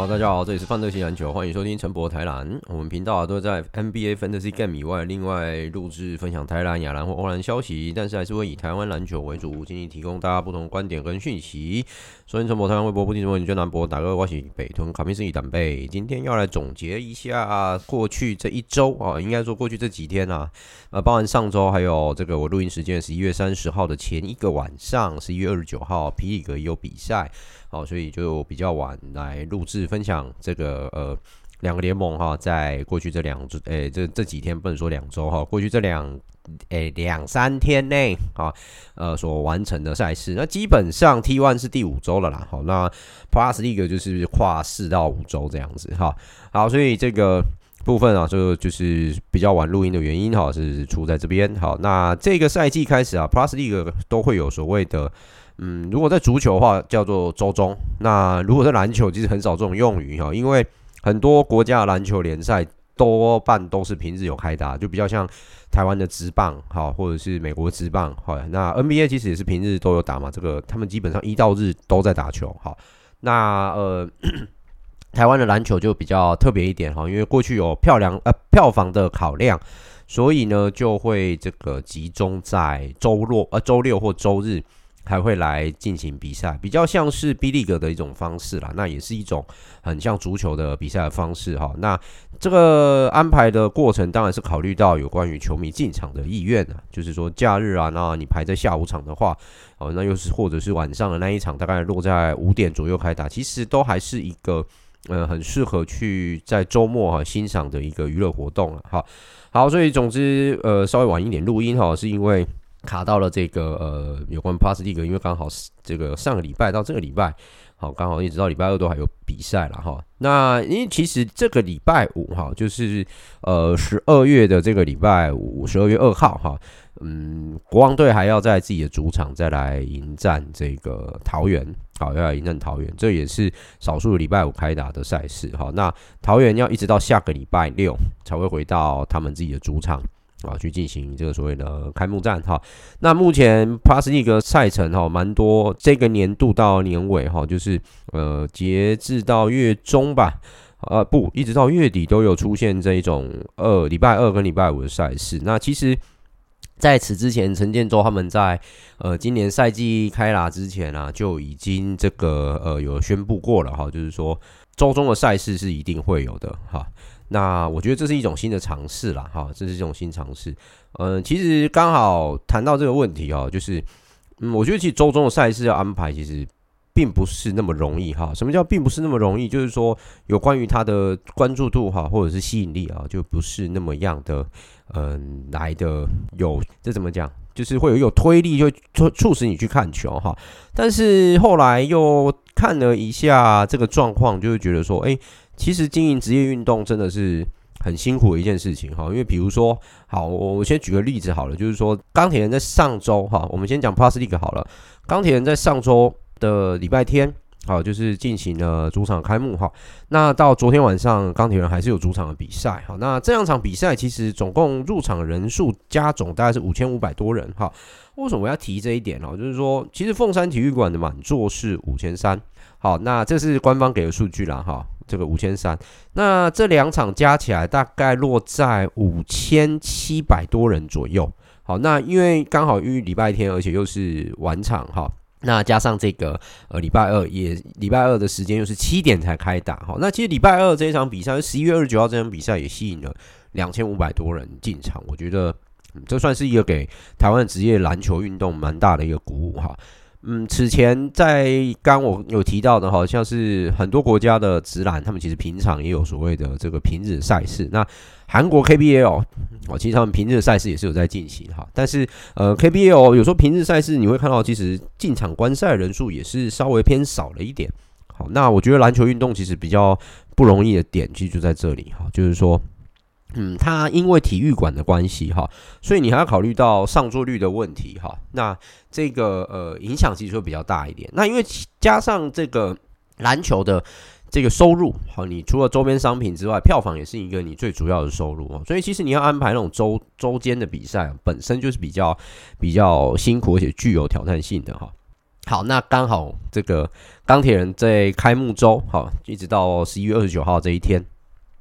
好，大家好，这里是范特西篮球，欢迎收听陈博台篮。我们频道啊都在 NBA Fantasy Game 以外，另外录制分享台篮、亚篮或欧篮消息，但是还是会以台湾篮球为主，尽力提供大家不同观点跟讯息。收听陈博台湾微博不停问，你就南博打个关系北屯卡密斯基胆背。今天要来总结一下过去这一周啊，应该说过去这几天啊，呃，包含上周还有这个我录音时间十一月三十号的前一个晚上，十一月二十九号皮里格有比赛。好，所以就比较晚来录制分享这个呃两个联盟哈，在过去这两周诶这这几天不能说两周哈，过去这两诶两三天内啊呃所完成的赛事，那基本上 T One 是第五周了啦，好，那 Plus League 就是跨四到五周这样子哈，好，所以这个部分啊就就是比较晚录音的原因哈，是出在这边，好，那这个赛季开始啊 Plus League 都会有所谓的。嗯，如果在足球的话叫做周中，那如果在篮球其实很少这种用语哈，因为很多国家的篮球联赛多半都是平日有开打，就比较像台湾的职棒哈，或者是美国职棒哈。那 NBA 其实也是平日都有打嘛，这个他们基本上一到日都在打球哈。那呃，台湾的篮球就比较特别一点哈，因为过去有漂亮呃票房的考量，所以呢就会这个集中在周六呃周六或周日。还会来进行比赛，比较像是 B League 的一种方式啦。那也是一种很像足球的比赛的方式哈。那这个安排的过程当然是考虑到有关于球迷进场的意愿啊，就是说假日啊，那你排在下午场的话，哦，那又是或者是晚上的那一场，大概落在五点左右开打，其实都还是一个呃很适合去在周末哈欣赏的一个娱乐活动了。好，好，所以总之呃稍微晚一点录音哈，是因为。卡到了这个呃，有关 Plus League，因为刚好这个上个礼拜到这个礼拜，好，刚好一直到礼拜二都还有比赛了哈。那因为其实这个礼拜五哈，就是呃十二月的这个礼拜五，十二月二号哈，嗯，国王队还要在自己的主场再来迎战这个桃园，好，要来迎战桃园，这也是少数礼拜五开打的赛事哈。那桃园要一直到下个礼拜六才会回到他们自己的主场。啊，去进行这个所谓的开幕战哈。那目前 Plus League 赛程哈，蛮多。这个年度到年尾哈，就是呃，截至到月中吧，呃，不，一直到月底都有出现这一种二礼拜二跟礼拜五的赛事。那其实在此之前，陈建州他们在呃今年赛季开打之前啊，就已经这个呃有宣布过了哈，就是说周中的赛事是一定会有的哈。那我觉得这是一种新的尝试啦，哈，这是一种新尝试。嗯，其实刚好谈到这个问题哦，就是，嗯，我觉得其实周中的赛事要安排，其实并不是那么容易哈。什么叫并不是那么容易？就是说有关于它的关注度哈，或者是吸引力啊，就不是那么样的，嗯，来的有这怎么讲？就是会有有推力，就促促使你去看球哈。但是后来又看了一下这个状况，就会觉得说，哎。其实经营职业运动真的是很辛苦的一件事情哈，因为比如说，好，我我先举个例子好了，就是说钢铁人在上周哈，我们先讲 Plus League 好了，钢铁人在上周的礼拜天好，就是进行了主场开幕哈。那到昨天晚上，钢铁人还是有主场的比赛。好，那这两场比赛其实总共入场人数加总大概是五千五百多人哈。为什么要提这一点呢？就是说，其实凤山体育馆的满座是五千三。好，那这是官方给的数据啦哈。这个五千三，那这两场加起来大概落在五千七百多人左右。好，那因为刚好因为礼拜天，而且又是晚场哈，那加上这个呃礼拜二也礼拜二的时间又是七点才开打哈，那其实礼拜二这一场比赛，十一月二十九号这场比赛也吸引了两千五百多人进场，我觉得这算是一个给台湾职业篮球运动蛮大的一个鼓舞哈。嗯，此前在刚我有提到的，好像是很多国家的职篮，他们其实平常也有所谓的这个平日赛事。那韩国 KBL 哦，其实他们平日赛事也是有在进行哈。但是呃，KBL 有时候平日赛事你会看到，其实进场观赛人数也是稍微偏少了一点。好，那我觉得篮球运动其实比较不容易的点，其实就在这里哈，就是说。嗯，它因为体育馆的关系哈，所以你还要考虑到上座率的问题哈。那这个呃影响其实会比较大一点。那因为加上这个篮球的这个收入，好，你除了周边商品之外，票房也是一个你最主要的收入啊。所以其实你要安排那种周周间的比赛，本身就是比较比较辛苦，而且具有挑战性的哈。好，那刚好这个钢铁人在开幕周，好，一直到十一月二十九号这一天，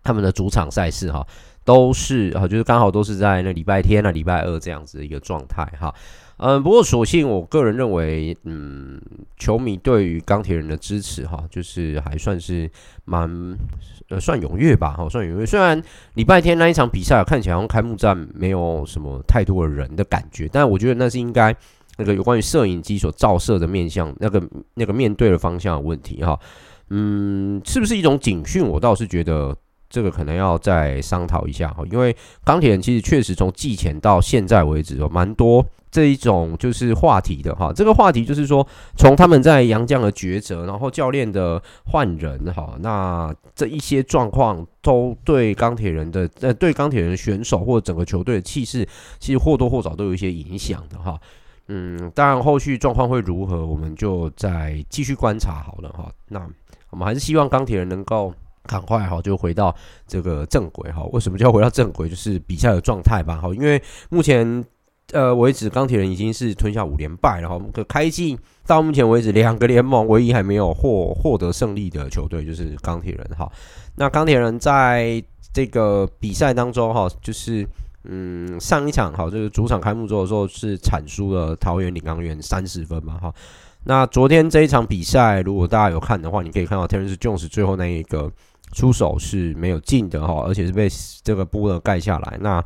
他们的主场赛事哈。都是啊，就是刚好都是在那礼拜天啊、礼拜二这样子的一个状态哈。嗯，不过所幸我个人认为，嗯，球迷对于钢铁人的支持哈，就是还算是蛮呃算踊跃吧，哈，算踊跃。虽然礼拜天那一场比赛看起来好像开幕战没有什么太多的人的感觉，但我觉得那是应该那个有关于摄影机所照射的面向，那个那个面对的方向的问题哈。嗯，是不是一种警讯？我倒是觉得。这个可能要再商讨一下哈，因为钢铁人其实确实从季前到现在为止有蛮多这一种就是话题的哈。这个话题就是说，从他们在洋将的抉择，然后教练的换人哈，那这一些状况都对钢铁人的呃对钢铁人选手或整个球队的气势，其实或多或少都有一些影响的哈。嗯，当然后续状况会如何，我们就再继续观察好了哈。那我们还是希望钢铁人能够。赶快哈，就回到这个正轨哈。为什么就要回到正轨？就是比赛的状态吧哈。因为目前呃为止，钢铁人已经是吞下五连败了哈。可开季到目前为止，两个联盟唯一还没有获获得胜利的球队就是钢铁人哈。那钢铁人在这个比赛当中哈，就是嗯上一场好，就是主场开幕周的时候是惨输了桃园领航猿三十分嘛哈。那昨天这一场比赛，如果大家有看的话，你可以看到 Terrence Jones 最后那一个。出手是没有进的哈，而且是被这个波尔盖下来。那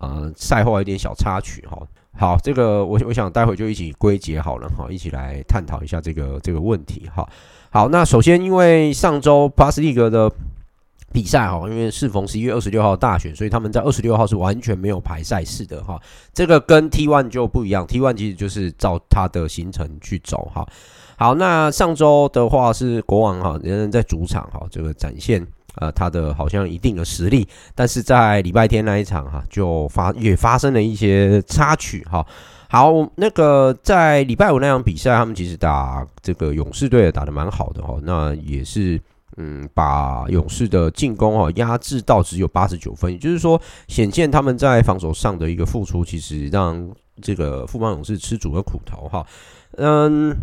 呃，赛后还有点小插曲哈。好，这个我我想待会就一起归结好了哈，一起来探讨一下这个这个问题哈。好，那首先因为上周巴斯利格的比赛哈，因为适逢十一月二十六号大选，所以他们在二十六号是完全没有排赛事的哈。这个跟 T One 就不一样，T One 其实就是照他的行程去走哈。好，那上周的话是国王哈，仍然在主场哈，这个展现呃他的好像一定的实力，但是在礼拜天那一场哈，就发也发生了一些插曲哈。好，那个在礼拜五那场比赛，他们其实打这个勇士队打得蛮好的哈，那也是嗯把勇士的进攻哈压制到只有八十九分，也就是说显现他们在防守上的一个付出，其实让这个富邦勇士吃足了苦头哈，嗯。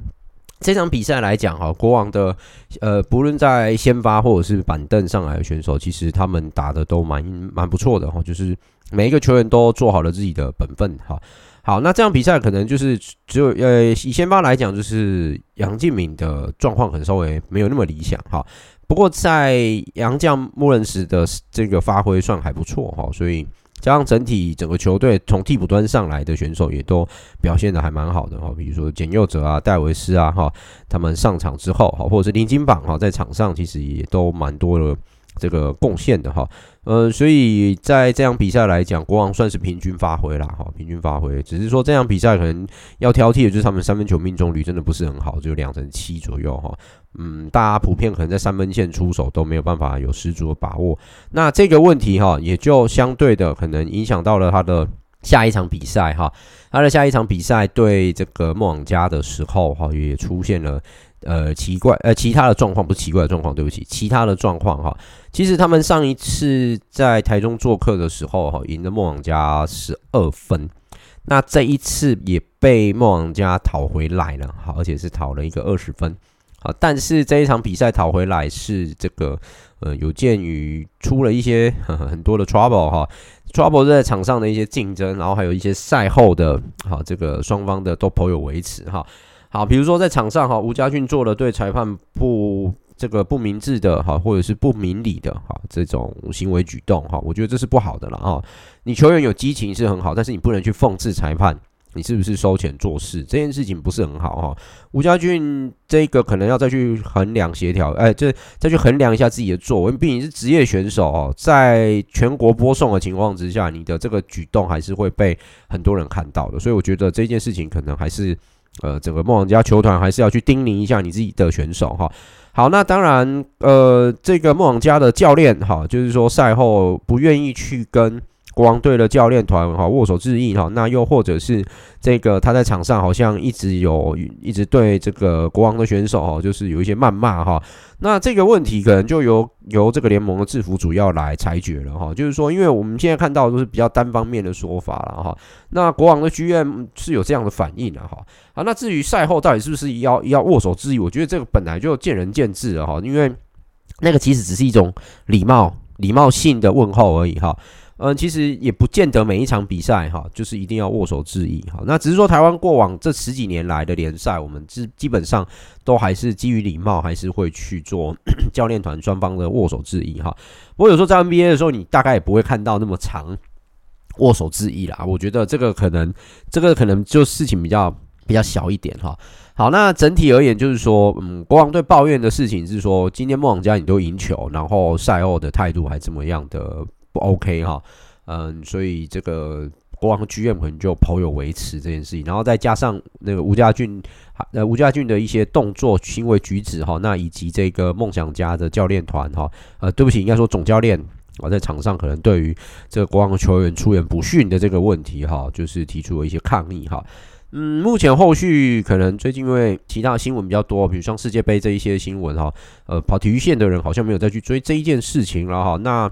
这场比赛来讲，哈，国王的呃，不论在先发或者是板凳上来的选手，其实他们打的都蛮蛮不错的哈，就是每一个球员都做好了自己的本分哈。好，那这场比赛可能就是只有呃，以先发来讲，就是杨敬敏的状况可能稍微没有那么理想哈。不过在杨将莫伦斯的这个发挥算还不错哈，所以。加上整体整个球队从替补端上来的选手也都表现的还蛮好的哈，比如说简佑哲啊、戴维斯啊哈，他们上场之后哈，或者是林金榜哈，在场上其实也都蛮多了这个贡献的哈，呃，所以在这场比赛来讲，国王算是平均发挥啦哈，平均发挥，只是说这场比赛可能要挑剔的就是他们三分球命中率真的不是很好，只有两成七左右哈。嗯，大家普遍可能在三分线出手都没有办法有十足的把握。那这个问题哈，也就相对的可能影响到了他的下一场比赛哈，他的下一场比赛对这个梦想家的时候哈，也出现了呃奇怪呃其他的状况，不是奇怪的状况，对不起，其他的状况哈。其实他们上一次在台中做客的时候哈，赢了梦想家十二分，那这一次也被梦想家讨回来了哈，而且是讨了一个二十分好。但是这一场比赛讨回来是这个呃有鉴于出了一些呵呵很多的 trouble 哈。Trouble 在场上的一些竞争，然后还有一些赛后的，好，这个双方的都颇有维持哈。好，比如说在场上哈，吴家俊做了对裁判不这个不明智的哈，或者是不明理的哈这种行为举动哈，我觉得这是不好的了啊。你球员有激情是很好，但是你不能去讽刺裁判。你是不是收钱做事这件事情不是很好哈？吴家俊这个可能要再去衡量协调，哎，这再去衡量一下自己的作为，毕竟是职业选手哦，在全国播送的情况之下，你的这个举动还是会被很多人看到的，所以我觉得这件事情可能还是呃，整个梦想家球团还是要去叮咛一下你自己的选手哈。好，那当然呃，这个梦想家的教练哈，就是说赛后不愿意去跟。国王队的教练团哈握手致意哈，那又或者是这个他在场上好像一直有一直对这个国王的选手哈，就是有一些谩骂哈。那这个问题可能就由由这个联盟的制服主要来裁决了哈。就是说，因为我们现在看到都是比较单方面的说法了哈。那国王的 GM 是有这样的反应的哈。好，那至于赛后到底是不是要要握手致意，我觉得这个本来就见仁见智了哈。因为那个其实只是一种礼貌礼貌性的问候而已哈。嗯，其实也不见得每一场比赛哈，就是一定要握手致意哈。那只是说台湾过往这十几年来的联赛，我们基基本上都还是基于礼貌，还是会去做 教练团双方的握手致意哈。不过有时候在 NBA 的时候，你大概也不会看到那么长握手致意啦。我觉得这个可能，这个可能就事情比较比较小一点哈。好，那整体而言就是说，嗯，国王队抱怨的事情是说，今天梦想家你都赢球，然后赛后的态度还这么样的。不 OK 哈，嗯，所以这个国王 GM 可能就颇有维持这件事情，然后再加上那个吴家俊，呃，吴家俊的一些动作、行为举止哈，那以及这个梦想家的教练团哈，呃，对不起，应该说总教练啊，在场上可能对于这个国王球员出言不逊的这个问题哈，就是提出了一些抗议哈。嗯，目前后续可能最近因为其他新闻比较多，比如像世界杯这一些新闻哈，呃，跑体育线的人好像没有再去追这一件事情了哈，那。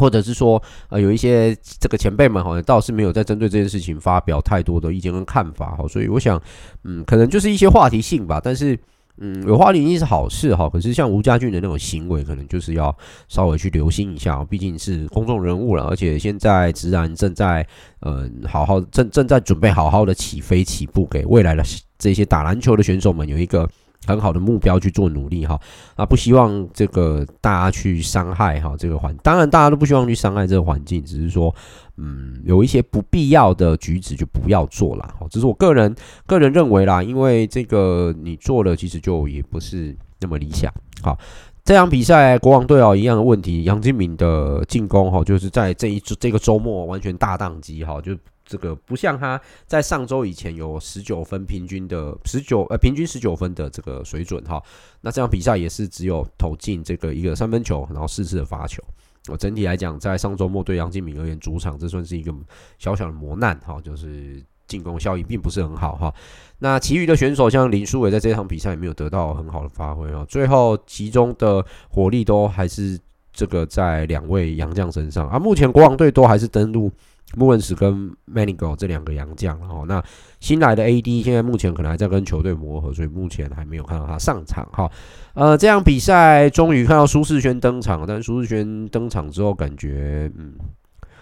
或者是说，呃，有一些这个前辈们好像倒是没有在针对这件事情发表太多的意见跟看法哈，所以我想，嗯，可能就是一些话题性吧。但是，嗯，有话题性是好事哈。可是像吴家俊的那种行为，可能就是要稍微去留心一下，毕竟是公众人物了，而且现在直然正在，嗯，好好正正在准备好好的起飞起步，给未来的这些打篮球的选手们有一个。很好的目标去做努力哈，啊，不希望这个大家去伤害哈这个环，当然大家都不希望去伤害这个环境，只是说，嗯，有一些不必要的举止就不要做了哈，这是我个人个人认为啦，因为这个你做了其实就也不是那么理想。好，这场比赛国王队哦一样的问题，杨金敏的进攻哈就是在这一这个周末完全大宕机哈就。这个不像他在上周以前有十九分平均的十九呃平均十九分的这个水准哈，那这场比赛也是只有投进这个一个三分球，然后四次的罚球。我整体来讲，在上周末对杨敬敏而言，主场这算是一个小小的磨难哈，就是进攻效益并不是很好哈。那其余的选手像林书伟在这场比赛也没有得到很好的发挥啊，最后其中的火力都还是这个在两位洋将身上啊。目前国王队都还是登陆。穆恩斯跟 Manigo 这两个洋将，哈那新来的 AD 现在目前可能还在跟球队磨合，所以目前还没有看到他上场哈。呃，这样比赛终于看到苏世轩登场，但苏世轩登场之后感觉，嗯，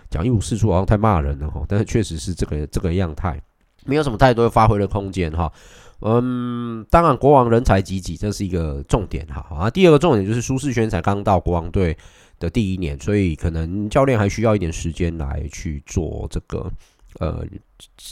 讲一无是处好像太骂人了哈。但是确实是这个这个样态，没有什么太多发挥的空间哈。嗯，当然国王人才济济，这是一个重点哈。啊，第二个重点就是苏世轩才刚到国王队的第一年，所以可能教练还需要一点时间来去做这个呃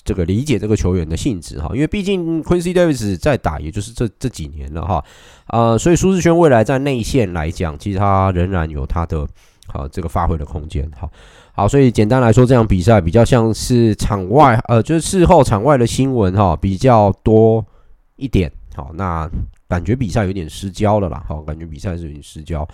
这个理解这个球员的性质哈，因为毕竟 Quincy Davis 在打，也就是这这几年了哈啊、呃，所以苏世轩未来在内线来讲，其实他仍然有他的啊这个发挥的空间哈。好，所以简单来说，这场比赛比较像是场外呃，就是事后场外的新闻哈比较多一点。好，那感觉比赛有点失焦了啦，好，感觉比赛是有点失焦。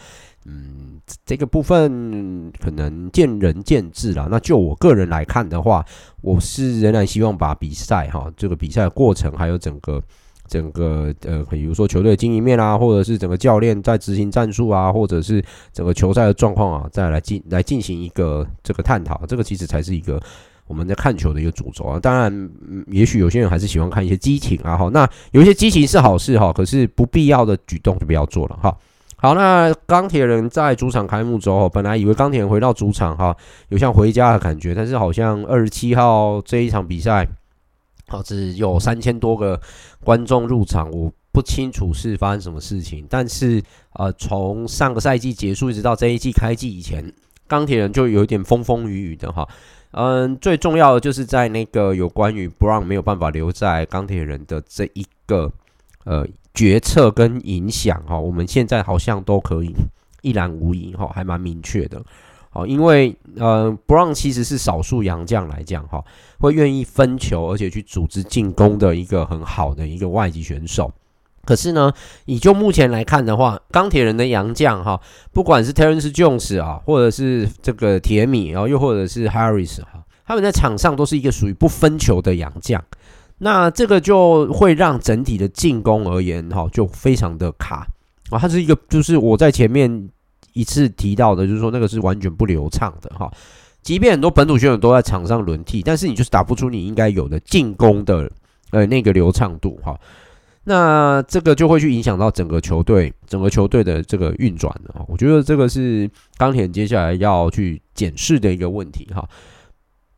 嗯，这个部分可能见仁见智啦。那就我个人来看的话，我是仍然希望把比赛哈，这个比赛的过程还有整个整个呃，比如说球队经营面啊，或者是整个教练在执行战术啊，或者是整个球赛的状况啊，再来进来进行一个这个探讨。这个其实才是一个我们在看球的一个主轴啊。当然，也许有些人还是喜欢看一些激情啊，哈，那有一些激情是好事哈，可是不必要的举动就不要做了哈。好，那钢铁人在主场开幕之后，本来以为钢铁人回到主场哈，有像回家的感觉，但是好像二十七号这一场比赛，好只有三千多个观众入场，我不清楚是发生什么事情。但是呃，从上个赛季结束一直到这一季开季以前，钢铁人就有一点风风雨雨的哈。嗯，最重要的就是在那个有关于 Brown 没有办法留在钢铁人的这一个呃。决策跟影响哈，我们现在好像都可以一览无遗哈，还蛮明确的。好，因为呃，Brown 其实是少数洋将来讲哈，会愿意分球而且去组织进攻的一个很好的一个外籍选手。可是呢，以就目前来看的话，钢铁人的洋将哈，不管是 Terrence Jones 啊，或者是这个铁米，然后又或者是 Harris 哈，他们在场上都是一个属于不分球的洋将。那这个就会让整体的进攻而言，哈，就非常的卡啊。它是一个，就是我在前面一次提到的，就是说那个是完全不流畅的，哈。即便很多本土选手都在场上轮替，但是你就是打不出你应该有的进攻的呃那个流畅度，哈。那这个就会去影响到整个球队，整个球队的这个运转的啊。我觉得这个是钢铁接下来要去检视的一个问题，哈。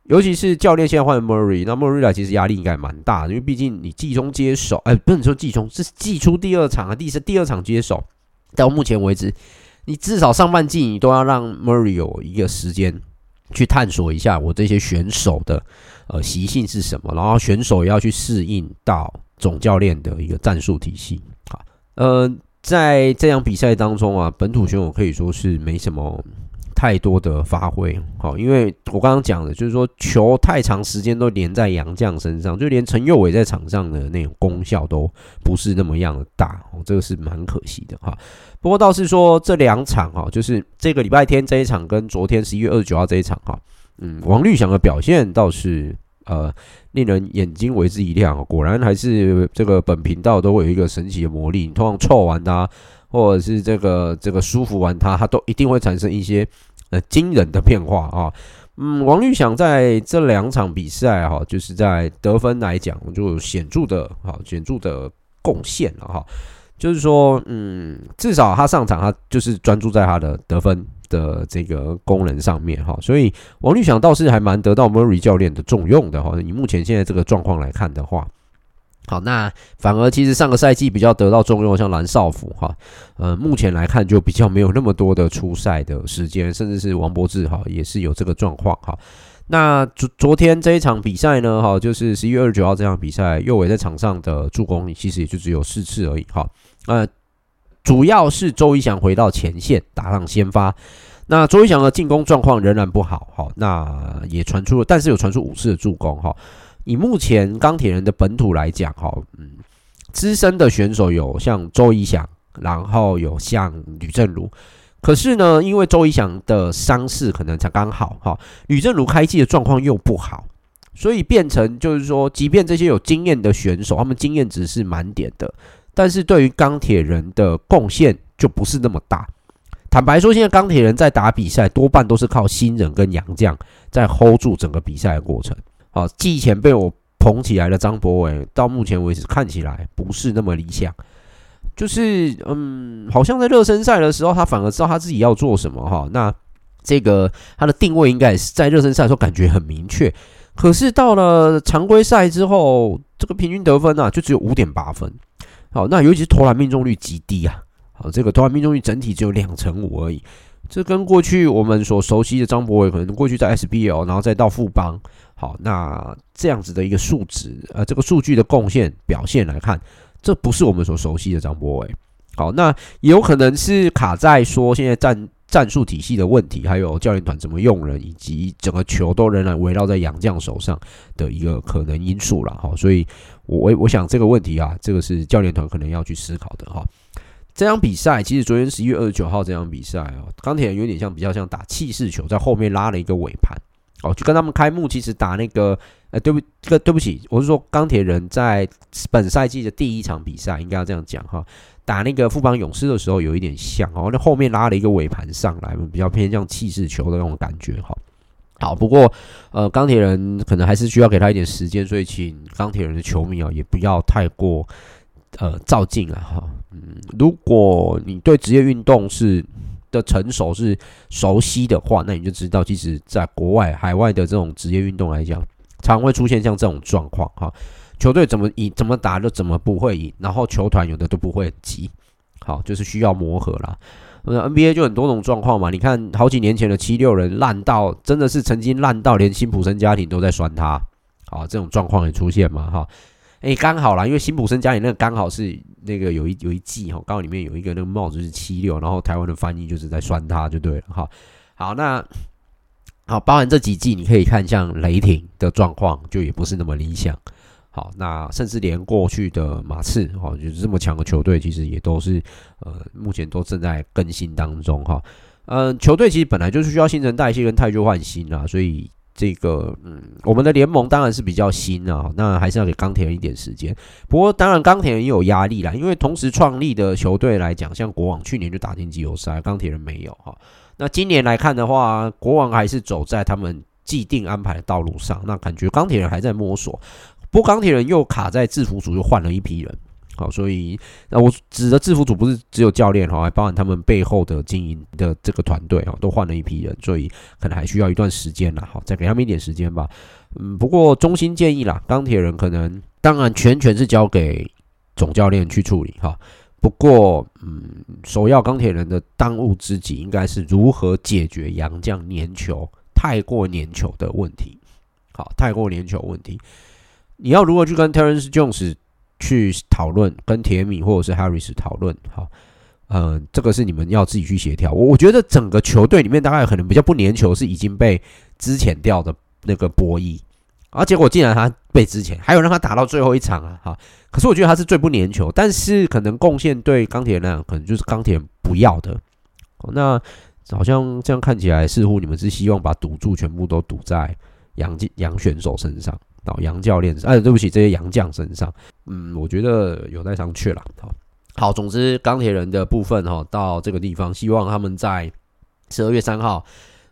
尤其是教练现在换 Murray，那 Murray 来其实压力应该蛮大的，因为毕竟你季中接手，哎，不能说季中，是季初第二场啊，第是第二场接手，到目前为止，你至少上半季你都要让 Murray 有一个时间去探索一下我这些选手的呃习性是什么，然后选手也要去适应到总教练的一个战术体系。好，呃，在这场比赛当中啊，本土选手可以说是没什么。太多的发挥，好，因为我刚刚讲的，就是说球太长时间都连在杨将身上，就连陈佑伟在场上的那种功效都不是那么样的大，哦，这个是蛮可惜的哈。不过倒是说这两场哈，就是这个礼拜天这一场跟昨天十一月二十九号这一场哈，嗯，王绿翔的表现倒是呃令人眼睛为之一亮，果然还是这个本频道都会有一个神奇的魔力，你通常臭完他。或者是这个这个舒服完它，它都一定会产生一些呃惊人的变化啊。嗯，王律翔在这两场比赛哈，就是在得分来讲，就显著的哈显著的贡献了哈。就是说，嗯，至少他上场，他就是专注在他的得分的这个功能上面哈。所以王律翔倒是还蛮得到 Murray 教练的重用的哈。以目前现在这个状况来看的话。好，那反而其实上个赛季比较得到重用，像蓝少辅哈，呃，目前来看就比较没有那么多的出赛的时间，甚至是王柏智哈也是有这个状况哈。那昨昨天这一场比赛呢，哈，就是十一月二十九号这场比赛，右伟在场上的助攻其实也就只有四次而已哈。呃，主要是周一翔回到前线打上先发，那周一翔的进攻状况仍然不好哈，那也传出了，但是有传出五次的助攻哈。以目前钢铁人的本土来讲，哈，嗯，资深的选手有像周一翔，然后有像吕政儒，可是呢，因为周一翔的伤势可能才刚好，哈，吕政儒开季的状况又不好，所以变成就是说，即便这些有经验的选手，他们经验值是满点的，但是对于钢铁人的贡献就不是那么大。坦白说，现在钢铁人在打比赛，多半都是靠新人跟洋将在 hold 住整个比赛的过程。啊，季前被我捧起来的张博伟，到目前为止看起来不是那么理想。就是，嗯，好像在热身赛的时候，他反而知道他自己要做什么哈。那这个他的定位应该也是在热身赛的时候感觉很明确。可是到了常规赛之后，这个平均得分啊，就只有五点八分。好，那尤其是投篮命中率极低啊。好，这个投篮命中率整体只有两成五而已。这跟过去我们所熟悉的张博伟，可能过去在 SBL，然后再到富邦。好，那这样子的一个数值，呃，这个数据的贡献表现来看，这不是我们所熟悉的张博伟。好，那也有可能是卡在说现在战战术体系的问题，还有教练团怎么用人，以及整个球都仍然围绕在洋将手上的一个可能因素了。好，所以我我我想这个问题啊，这个是教练团可能要去思考的哈。这场比赛其实昨天十一月二十九号这场比赛哦，钢铁人有点像比较像打气势球，在后面拉了一个尾盘，哦，就跟他们开幕其实打那个，呃，对不，这个对不起，我是说钢铁人在本赛季的第一场比赛，应该要这样讲哈，打那个富邦勇士的时候有一点像哦，那后面拉了一个尾盘上来，比较偏向气势球的那种感觉哈。好，不过呃，钢铁人可能还是需要给他一点时间，所以请钢铁人的球迷啊，也不要太过。呃，照镜啊，哈，嗯，如果你对职业运动是的成熟是熟悉的话，那你就知道，其实在国外、海外的这种职业运动来讲，常会出现像这种状况，哈，球队怎么赢、怎么打就怎么不会赢，然后球团有的都不会急，好，就是需要磨合啦。NBA 就很多种状况嘛，你看好几年前的七六人烂到真的是曾经烂到连辛普森家庭都在酸他，好，这种状况也出现嘛，哈。哎，刚好啦，因为辛普森家里那个刚好是那个有一有一季哈，刚好里面有一个那个帽子是七六，然后台湾的翻译就是在酸他就对了哈。好，那好，包含这几季你可以看像雷霆的状况就也不是那么理想。好，那甚至连过去的马刺哈，就是这么强的球队，其实也都是呃目前都正在更新当中哈。嗯，球队其实本来就是需要新陈代谢跟汰旧换新啊，所以。这个嗯，我们的联盟当然是比较新啊，那还是要给钢铁人一点时间。不过当然钢铁人也有压力啦，因为同时创立的球队来讲，像国王去年就打进季后赛，钢铁人没有哈。那今年来看的话，国王还是走在他们既定安排的道路上，那感觉钢铁人还在摸索。不过钢铁人又卡在制服组，又换了一批人。好，所以那我指的制服组不是只有教练哈，还包含他们背后的经营的这个团队啊，都换了一批人，所以可能还需要一段时间啦。好，再给他们一点时间吧。嗯，不过衷心建议啦，钢铁人可能当然全权是交给总教练去处理哈。不过，嗯，首要钢铁人的当务之急应该是如何解决杨将粘球太过粘球的问题。好，太过粘球问题，你要如何去跟 Terence Jones？去讨论跟铁米或者是 Harris 讨论，好，嗯，这个是你们要自己去协调。我我觉得整个球队里面大概可能比较不粘球是已经被资遣掉的那个波伊，啊，结果竟然他被资遣，还有让他打到最后一场啊，哈。可是我觉得他是最不粘球，但是可能贡献对钢铁那样，可能就是钢铁不要的。那好像这样看起来，似乎你们是希望把赌注全部都赌在洋洋选手身上。到杨教练，哎，对不起，这些杨将身上，嗯，我觉得有待商榷了。好，好，总之钢铁人的部分哈，到这个地方，希望他们在十二月三号，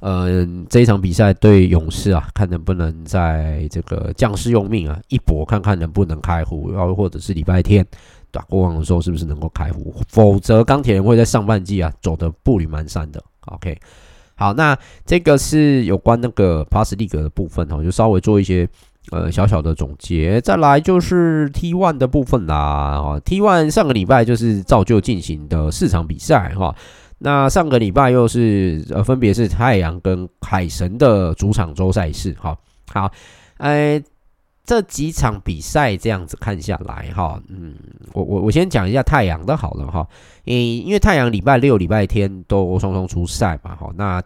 嗯，这一场比赛对勇士啊，看能不能在这个将士用命啊，一搏，看看能不能开户，然后或者是礼拜天打国王的时候，是不是能够开壶？否则钢铁人会在上半季啊走得步履蹒跚的。OK，好，那这个是有关那个 Plus League 的部分哈，就稍微做一些。呃，小小的总结，再来就是 T1 的部分啦。哦 T1 上个礼拜就是照旧进行的四场比赛哈。那上个礼拜又是呃，分别是太阳跟海神的主场周赛事哈。好，呃，这几场比赛这样子看下来哈，嗯，我我我先讲一下太阳的好了哈。诶，因为太阳礼拜六、礼拜天都双双出赛嘛，哈。那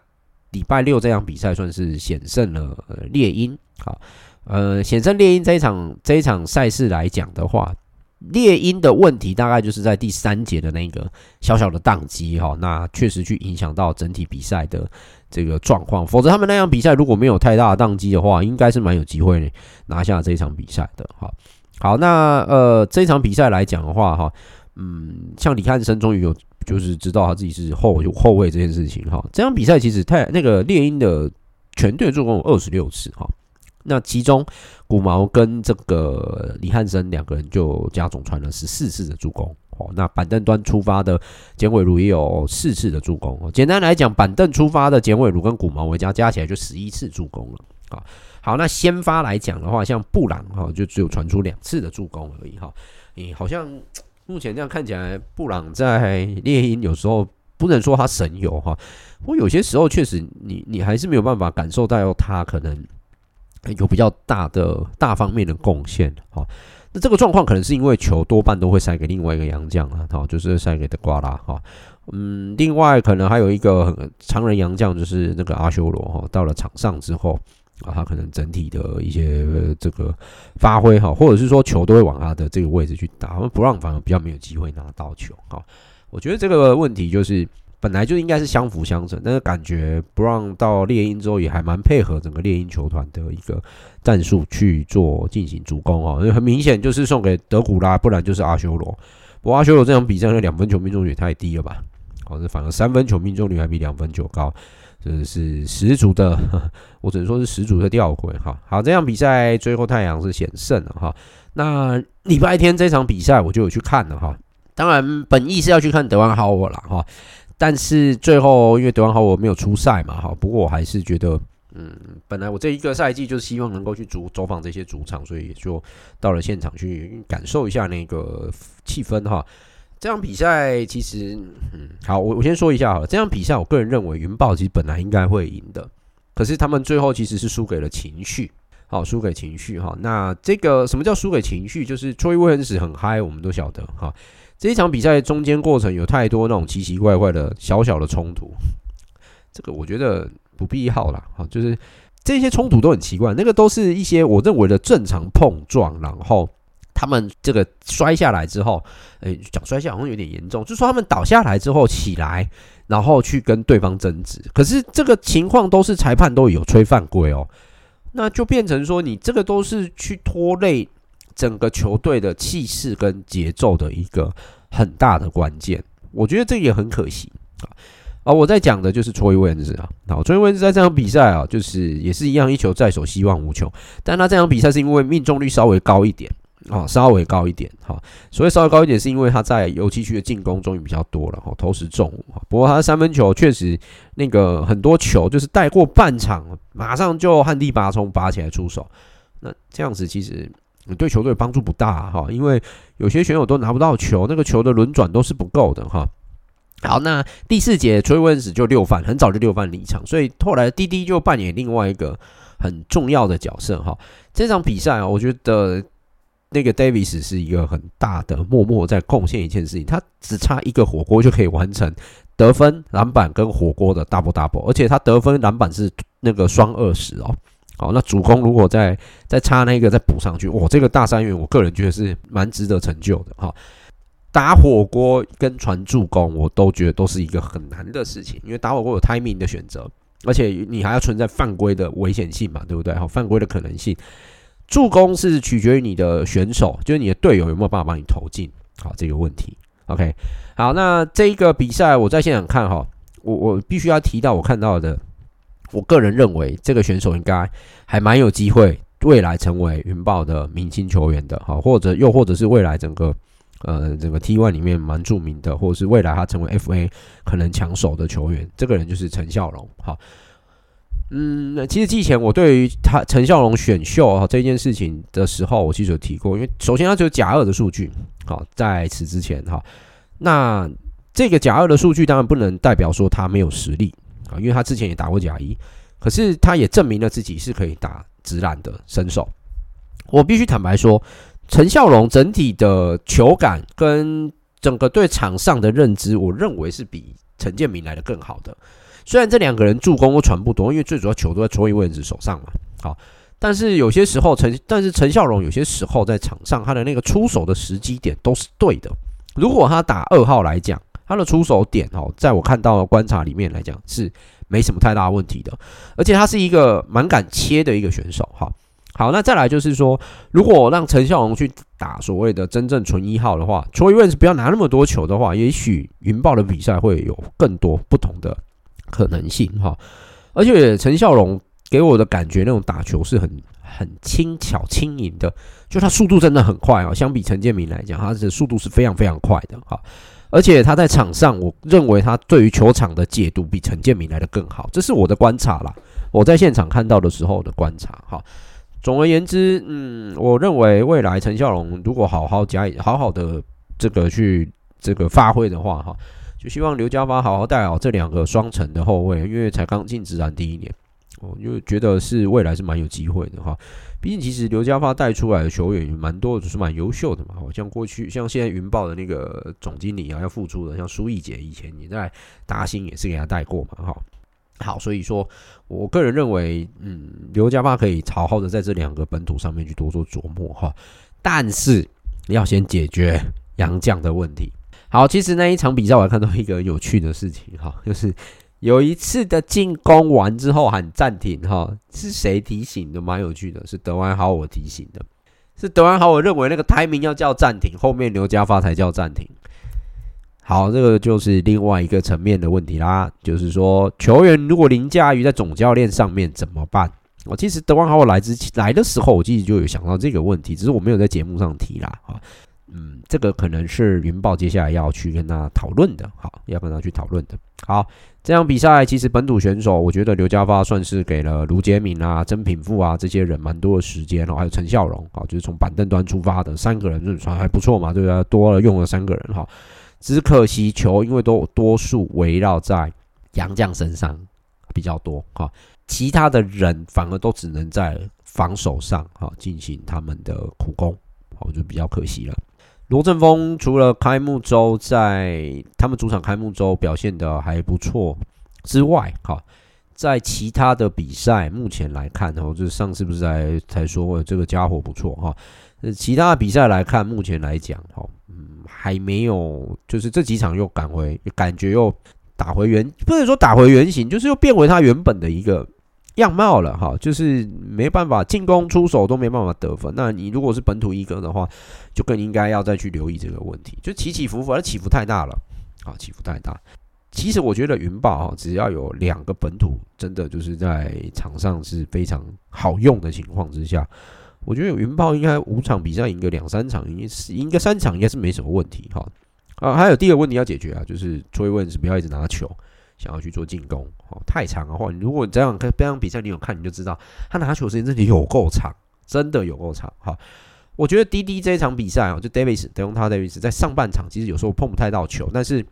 礼拜六这场比赛算是险胜了猎鹰，好。呃，险胜猎鹰这一场这一场赛事来讲的话，猎鹰的问题大概就是在第三节的那个小小的宕机哈，那确实去影响到整体比赛的这个状况。否则他们那场比赛如果没有太大的宕机的话，应该是蛮有机会拿下这一场比赛的哈。好，那呃这一场比赛来讲的话哈，嗯，像李汉生终于有就是知道他自己是后后卫这件事情哈。这场比赛其实太那个猎鹰的全队助攻有二十六次哈。那其中，古毛跟这个李汉生两个人就加总传了十四次的助攻哦。那板凳端出发的简伟儒也有四次的助攻哦。简单来讲，板凳出发的简伟儒跟古毛维加加起来就十一次助攻了啊。好，那先发来讲的话，像布朗哈就只有传出两次的助攻而已哈。你好像目前这样看起来，布朗在猎鹰有时候不能说他神游哈，不过有些时候确实你你还是没有办法感受到他可能。有比较大的大方面的贡献，好，那这个状况可能是因为球多半都会塞给另外一个洋将啊，好，就是塞给德瓜拉哈，嗯，另外可能还有一个常人洋将就是那个阿修罗哈，到了场上之后，啊，他可能整体的一些这个发挥哈，或者是说球都会往他的这个位置去打，不让反而比较没有机会拿到球哈。我觉得这个问题就是本来就应该是相辅相成，但是感觉不让到猎鹰之后也还蛮配合整个猎鹰球团的一个战术去做进行主攻哦，因为很明显就是送给德古拉，不然就是阿修罗。不过阿修罗这场比赛的两分球命中率太低了吧？哦，这反而三分球命中率还比两分球高。这是十足的，我只能说是十足的吊诡哈。好，这场比赛最后太阳是险胜了哈。那礼拜天这场比赛我就有去看了哈。当然本意是要去看德万豪尔啦哈，但是最后因为德王豪我没有出赛嘛哈。不过我还是觉得，嗯，本来我这一个赛季就是希望能够去主走访这些主场，所以也就到了现场去感受一下那个气氛哈。这场比赛其实，嗯，好，我我先说一下哈。这场比赛，我个人认为云豹其实本来应该会赢的，可是他们最后其实是输给了情绪，好，输给情绪哈。那这个什么叫输给情绪？就是 troyvian 很嗨，我们都晓得哈。这一场比赛中间过程有太多那种奇奇怪怪的小小的冲突，这个我觉得不必要啦。哈，就是这些冲突都很奇怪，那个都是一些我认为的正常碰撞，然后。他们这个摔下来之后，诶，讲摔下好像有点严重，就是说他们倒下来之后起来，然后去跟对方争执。可是这个情况都是裁判都有吹犯规哦，那就变成说你这个都是去拖累整个球队的气势跟节奏的一个很大的关键。我觉得这也很可惜啊。而我在讲的就是 Troy w i n s 啊，好，Troy w i n s 在这场比赛啊，就是也是一样一球在手，希望无穷。但他这场比赛是因为命中率稍微高一点。啊，稍微高一点哈，所以稍微高一点是因为他在油漆区的进攻终于比较多了哈，投石中。不过他三分球确实那个很多球就是带过半场，马上就旱地拔葱拔起来出手。那这样子其实对球队帮助不大哈，因为有些选手都拿不到球，那个球的轮转都是不够的哈。好，那第四节 Troy Weavers 就六犯，很早就六犯离场，所以后来滴滴就扮演另外一个很重要的角色哈。这场比赛啊，我觉得。那个 Davis 是一个很大的默默在贡献一件事情，他只差一个火锅就可以完成得分、篮板跟火锅的 double double，而且他得分、篮板是那个双二十哦。好，那主攻如果再再差那个再补上去，哇，这个大三元我个人觉得是蛮值得成就的哈。打火锅跟传助攻，我都觉得都是一个很难的事情，因为打火锅有 timing 的选择，而且你还要存在犯规的危险性嘛，对不对？好，犯规的可能性。助攻是取决于你的选手，就是你的队友有没有办法帮你投进，好，这个问题。OK，好，那这一个比赛我在现场看哈，我我必须要提到我看到的，我个人认为这个选手应该还蛮有机会未来成为云豹的明星球员的，好，或者又或者是未来整个呃整个 T one 里面蛮著名的，或者是未来他成为 FA 可能抢手的球员，这个人就是陈孝龙，好。嗯，那其实之前我对于他陈孝龙选秀哈这件事情的时候，我其实有提过，因为首先他只有甲二的数据，好，在此之前哈，那这个甲二的数据当然不能代表说他没有实力啊，因为他之前也打过甲一，可是他也证明了自己是可以打直篮的身手。我必须坦白说，陈孝龙整体的球感跟整个对场上的认知，我认为是比陈建明来的更好的。虽然这两个人助攻都传不多，因为最主要球都在 Troy Weavers 手上嘛。好，但是有些时候陈，但是陈孝龙有些时候在场上他的那个出手的时机点都是对的。如果他打二号来讲，他的出手点哦，在我看到的观察里面来讲是没什么太大问题的，而且他是一个蛮敢切的一个选手。哈，好，那再来就是说，如果让陈孝龙去打所谓的真正纯一号的话，Troy Weavers 不要拿那么多球的话，也许云豹的比赛会有更多不同的。可能性哈，而且陈孝龙给我的感觉，那种打球是很很轻巧轻盈的，就他速度真的很快啊。相比陈建明来讲，他的速度是非常非常快的哈。而且他在场上，我认为他对于球场的解读比陈建明来的更好，这是我的观察啦。我在现场看到的时候的观察哈。总而言之，嗯，我认为未来陈孝龙如果好好加以好好的这个去这个发挥的话哈。就希望刘家发好好带好这两个双城的后卫，因为才刚进职篮第一年，我就觉得是未来是蛮有机会的哈。毕竟其实刘家发带出来的球员也蛮多，就是蛮优秀的嘛。好像过去像现在云豹的那个总经理啊，要复出的，像苏奕杰以前也在达兴也是给他带过嘛哈。好，所以说我个人认为，嗯，刘家发可以好好的在这两个本土上面去多做琢磨哈，但是要先解决洋将的问题。好，其实那一场比赛我还看到一个有趣的事情哈，就是有一次的进攻完之后喊暂停哈，是谁提醒的？蛮有趣的，是德安豪我提醒的，是德安豪我认为那个 timing 要叫暂停，后面刘家发才叫暂停。好，这个就是另外一个层面的问题啦，就是说球员如果凌驾于在总教练上面怎么办？我其实德万豪我来之来的时候，我其实就有想到这个问题，只是我没有在节目上提啦。哈，嗯，这个可能是云豹接下来要去跟他讨论的，好，要跟他去讨论的。好，这场比赛其实本土选手，我觉得刘家发算是给了卢杰敏啊、曾品富啊这些人蛮多的时间哦，还有陈孝荣，啊，就是从板凳端出发的三个人，就算还不错嘛，对不对？多了用了三个人哈。只可惜球，因为都多数围绕在杨将身上比较多哈，其他的人反而都只能在防守上哈进行他们的苦工，好，就比较可惜了。罗振峰除了开幕周在他们主场开幕周表现得还不错之外，哈，在其他的比赛目前来看，哦，就是上次不是才才说过这个家伙不错哈，其他的比赛来看，目前来讲，哈。嗯还没有，就是这几场又赶回，感觉又打回原，不能说打回原形，就是又变回他原本的一个样貌了哈。就是没办法进攻出手都没办法得分。那你如果是本土一哥的话，就更应该要再去留意这个问题。就起起伏伏，而起伏太大了啊，起伏太大。其实我觉得云豹哈，只要有两个本土，真的就是在场上是非常好用的情况之下。我觉得云豹应该五场比赛赢个两三场，应该是赢个三场应该是没什么问题哈。啊，还有第二个问题要解决啊，就是追问是不要一直拿球想要去做进攻，哦，太长的话，如果你这样看这场比赛，你有看你就知道他拿球时间真的有够长，真的有够长哈。我觉得 DD 这一场比赛啊，就 Davis 德隆他 Davis 在上半场其实有时候碰不太到球，但是。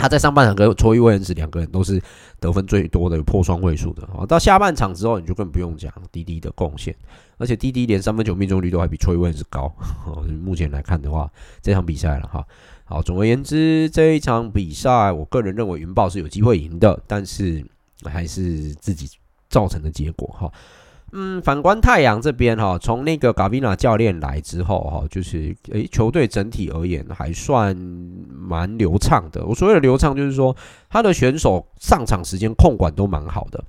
他在上半场跟卓伊·威恩斯两个人都是得分最多的有破双位数的啊，到下半场之后你就更不用讲滴滴的贡献，而且滴滴连三分球命中率都还比卓伊·威恩斯高。目前来看的话，这场比赛了哈。好，总而言之，这一场比赛，我个人认为云豹是有机会赢的，但是还是自己造成的结果哈。嗯，反观太阳这边哈，从那个嘎比纳教练来之后哈，就是诶，球队整体而言还算蛮流畅的。我所谓的流畅，就是说他的选手上场时间控管都蛮好的，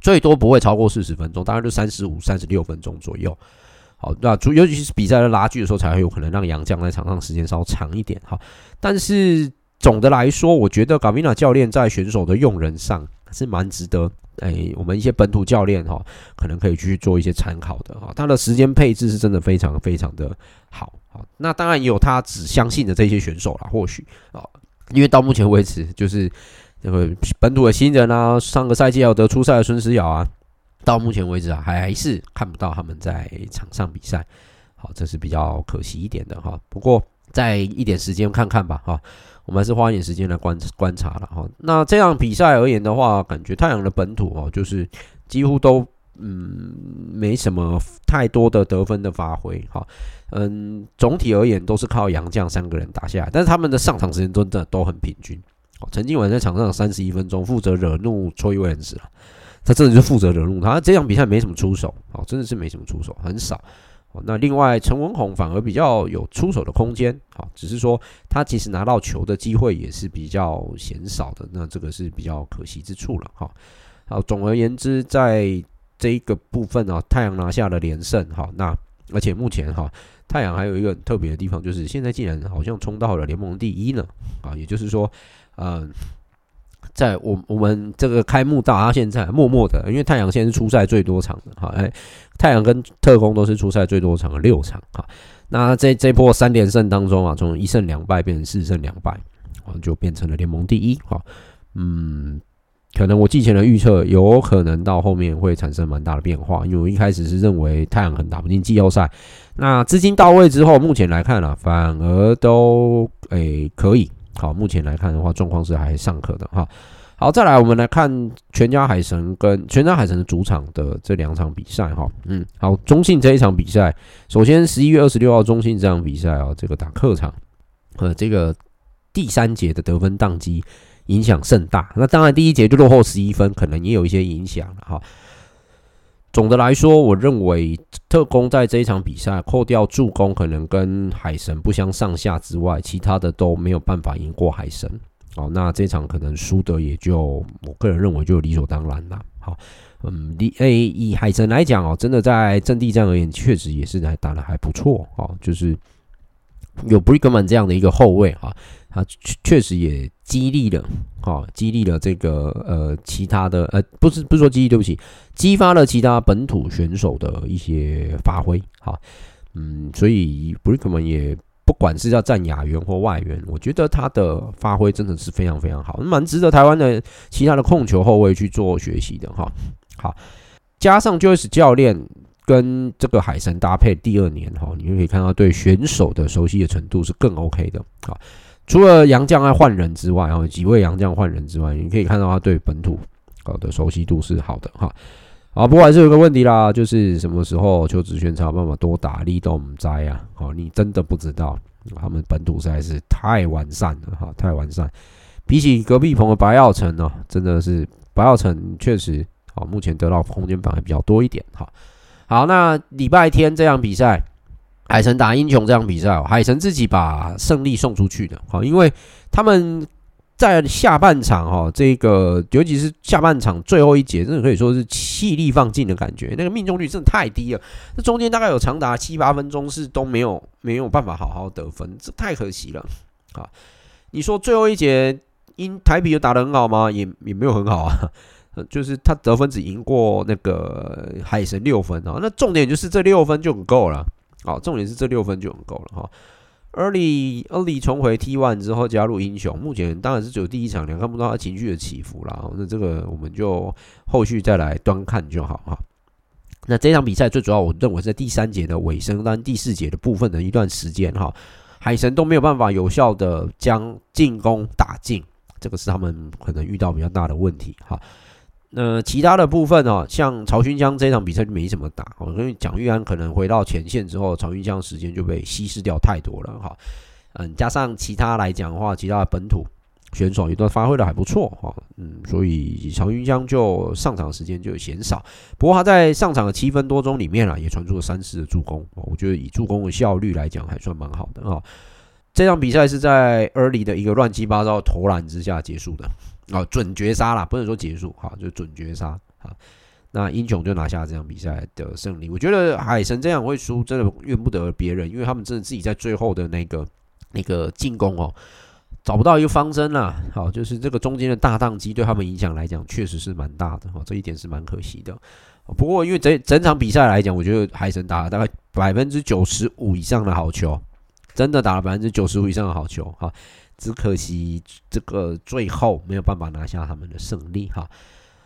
最多不会超过四十分钟，大概就三十五、三十六分钟左右。好，那主尤其是比赛的拉锯的时候，才会有可能让杨将在场上时间稍长一点哈。但是总的来说，我觉得嘎比纳教练在选手的用人上是蛮值得。哎，我们一些本土教练哈，可能可以去做一些参考的哈。他的时间配置是真的非常非常的好。好，那当然也有他只相信的这些选手啦，或许啊，因为到目前为止，就是这个本土的新人啊，上个赛季要得出赛的孙思瑶啊，到目前为止啊，还是看不到他们在场上比赛。好，这是比较可惜一点的哈。不过再一点时间看看吧哈。我们还是花一点时间来观观察了哈。那这样比赛而言的话，感觉太阳的本土哦，就是几乎都嗯没什么太多的得分的发挥哈。嗯，总体而言都是靠洋将三个人打下来，但是他们的上场时间真的都很平均。陈金文在场上三十一分钟，负责惹怒崔维恩斯了。他真的是负责惹怒他。这场比赛没什么出手，哦，真的是没什么出手，很少。那另外陈文宏反而比较有出手的空间，好，只是说他其实拿到球的机会也是比较鲜少的，那这个是比较可惜之处了，哈。好，总而言之，在这一个部分啊，太阳拿下了连胜，哈，那而且目前哈，太阳还有一个很特别的地方，就是现在竟然好像冲到了联盟第一呢，啊，也就是说，嗯。在我我们这个开幕到他现在默默的，因为太阳现在是出赛最多场的哈，哎，太阳跟特工都是出赛最多场的六场哈。那这这波三连胜当中啊，从一胜两败变成四胜两败，就变成了联盟第一哈。嗯，可能我季前的预测有可能到后面会产生蛮大的变化，因为我一开始是认为太阳很打不进季后赛，那资金到位之后，目前来看啊，反而都诶、欸、可以。好，目前来看的话，状况是还尚可的哈。好，再来我们来看全家海神跟全家海神的主场的这两场比赛哈。嗯，好，中信这一场比赛，首先十一月二十六号中信这场比赛啊，这个打客场，呃，这个第三节的得分当机影响甚大。那当然第一节就落后十一分，可能也有一些影响了哈。总的来说，我认为特工在这一场比赛，扣掉助攻可能跟海神不相上下之外，其他的都没有办法赢过海神。好，那这场可能输的也就我个人认为就理所当然了。好，嗯，以诶以海神来讲哦，真的在阵地战而言，确实也是来打的还不错哦，就是有 Brigman 这样的一个后卫啊。他确确实也激励了，哈，激励了这个呃其他的呃不是不是说激励，对不起，激发了其他本土选手的一些发挥，哈，嗯，所以 BRICOM 也不管是要站亚援或外援，我觉得他的发挥真的是非常非常好，蛮值得台湾的其他的控球后卫去做学习的，哈，好，加上 Joyce 教练跟这个海神搭配第二年，哈，你就可以看到对选手的熟悉的程度是更 OK 的，好。除了杨将爱换人之外，然后几位杨将换人之外，你可以看到他对本土好的熟悉度是好的哈。啊，不过还是有个问题啦，就是什么时候邱子轩才有办法多打力都唔知啊？好，你真的不知道，他们本土实在是太完善了哈，太完善。比起隔壁棚的白耀成呢，真的是白耀成确实好，目前得到空间反而比较多一点哈。好，那礼拜天这场比赛。海神打英雄这场比赛，海神自己把胜利送出去的，好，因为他们在下半场哈，这个尤其是下半场最后一节，真的可以说是气力放尽的感觉，那个命中率真的太低了，这中间大概有长达七八分钟是都没有没有办法好好得分，这太可惜了啊！你说最后一节英台比有打得很好吗？也也没有很好啊，就是他得分只赢过那个海神六分啊，那重点就是这六分就很够了。好，重点是这六分就很够了哈。Early Early 重回 T1 之后加入英雄，目前当然是只有第一场，你看不到他情绪的起伏啦。那这个我们就后续再来端看就好哈。那这场比赛最主要，我认为在第三节的尾声，但第四节的部分的一段时间哈，海神都没有办法有效的将进攻打进，这个是他们可能遇到比较大的问题哈。那其他的部分哦，像曹勋江这场比赛就没什么打哦，因为蒋玉安可能回到前线之后，曹勋江时间就被稀释掉太多了哈。嗯，加上其他来讲的话，其他的本土选手也都发挥的还不错哈。嗯，所以曹勋江就上场时间就嫌少。不过他在上场的七分多钟里面啊，也传出了三次的助攻，我觉得以助攻的效率来讲，还算蛮好的啊。这场比赛是在 early 的一个乱七八糟投篮之下结束的。哦，准绝杀啦，不能说结束，哈，就准绝杀，哈。那英雄就拿下这场比赛的胜利。我觉得海神这样会输，真的怨不得别人，因为他们真的自己在最后的那个那个进攻哦，找不到一个方针啦。好，就是这个中间的大宕机对他们影响来讲，确实是蛮大的，哈，这一点是蛮可惜的。不过因为整整场比赛来讲，我觉得海神打了大概百分之九十五以上的好球，真的打了百分之九十五以上的好球，哈。只可惜这个最后没有办法拿下他们的胜利哈。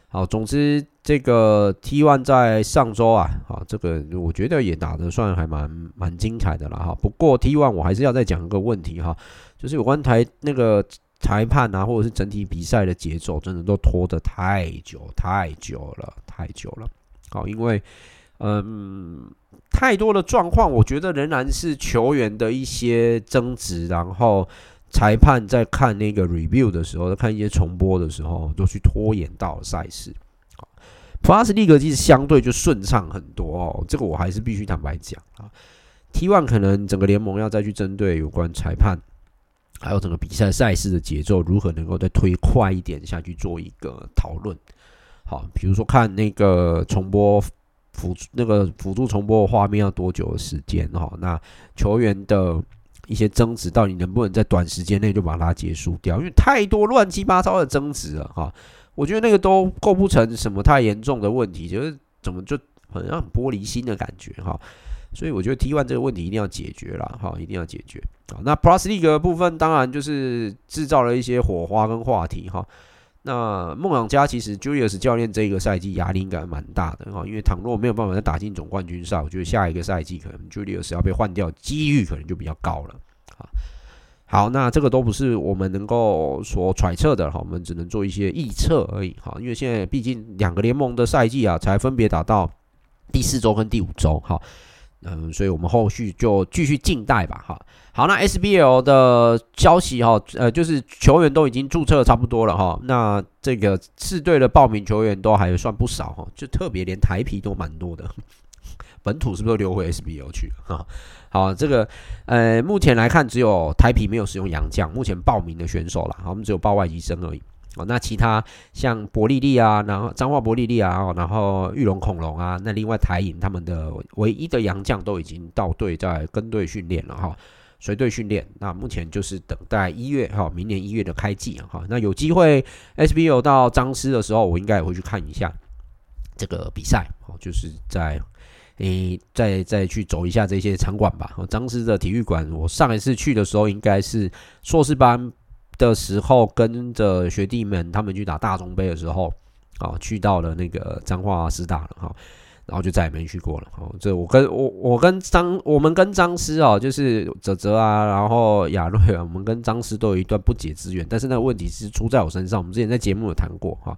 好，总之这个 T1 在上周啊，好，这个我觉得也打得算还蛮蛮精彩的了哈。不过 T1 我还是要再讲一个问题哈，就是有关台那个裁判啊，或者是整体比赛的节奏，真的都拖得太久太久了，太久了。好，因为嗯，太多的状况，我觉得仍然是球员的一些争执，然后。裁判在看那个 review 的时候，在看一些重播的时候，都去拖延到赛事。Plus League 其实相对就顺畅很多哦，这个我还是必须坦白讲啊。T1 可能整个联盟要再去针对有关裁判，还有整个比赛赛事的节奏如何能够再推快一点下去做一个讨论。好，比如说看那个重播辅那个辅助重播的画面要多久的时间哈？那球员的。一些争执到底能不能在短时间内就把它结束掉？因为太多乱七八糟的争执了哈，我觉得那个都构不成什么太严重的问题，就是怎么就好像很玻璃心的感觉哈。所以我觉得 T one 这个问题一定要解决了哈，一定要解决。好，那 Plus League 的部分当然就是制造了一些火花跟话题哈。那梦想家其实 Julius 教练这个赛季压力应该蛮大的哈，因为倘若没有办法再打进总冠军赛，我觉得下一个赛季可能 Julius 要被换掉几率可能就比较高了。好，那这个都不是我们能够所揣测的哈，我们只能做一些预测而已哈。因为现在毕竟两个联盟的赛季啊，才分别打到第四周跟第五周哈。嗯，所以我们后续就继续静待吧，哈。好，那 SBL 的消息哈，呃，就是球员都已经注册差不多了哈。那这个四队的报名球员都还算不少哈，就特别连台啤都蛮多的。本土是不是都流回 SBL 去了啊？好，这个呃，目前来看只有台啤没有使用洋将，目前报名的选手啦，我们只有报外籍生而已。哦，那其他像伯利利啊，然后彰化伯利利啊，然后玉龙恐龙啊，那另外台银他们的唯一的洋将都已经到队在跟队训练了哈。随队训练，那目前就是等待一月哈，明年一月的开季哈。那有机会 SBL 到彰师的时候，我应该也会去看一下这个比赛哦，就是在诶再再去走一下这些场馆吧。彰师的体育馆，我上一次去的时候应该是硕士班的时候，跟着学弟们他们去打大中杯的时候啊，去到了那个彰化师大了哈。然后就再也没去过了。哦，这我跟我我跟张我们跟张师哦，就是泽泽啊，然后亚瑞啊，我们跟张师都有一段不解之缘。但是那个问题是出在我身上。我们之前在节目有谈过哈。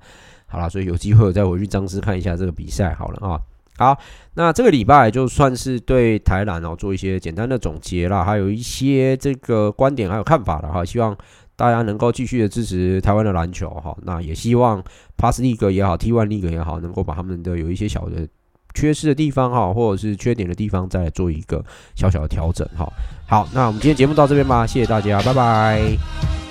好了，所以有机会我再回去张师看一下这个比赛好了啊。好，那这个礼拜就算是对台南哦做一些简单的总结啦，还有一些这个观点还有看法了哈。希望大家能够继续的支持台湾的篮球哈。那也希望 Plus League 也好，T1 League 也好，能够把他们的有一些小的。缺失的地方哈，或者是缺点的地方，再做一个小小的调整哈。好，那我们今天节目到这边吧，谢谢大家，拜拜。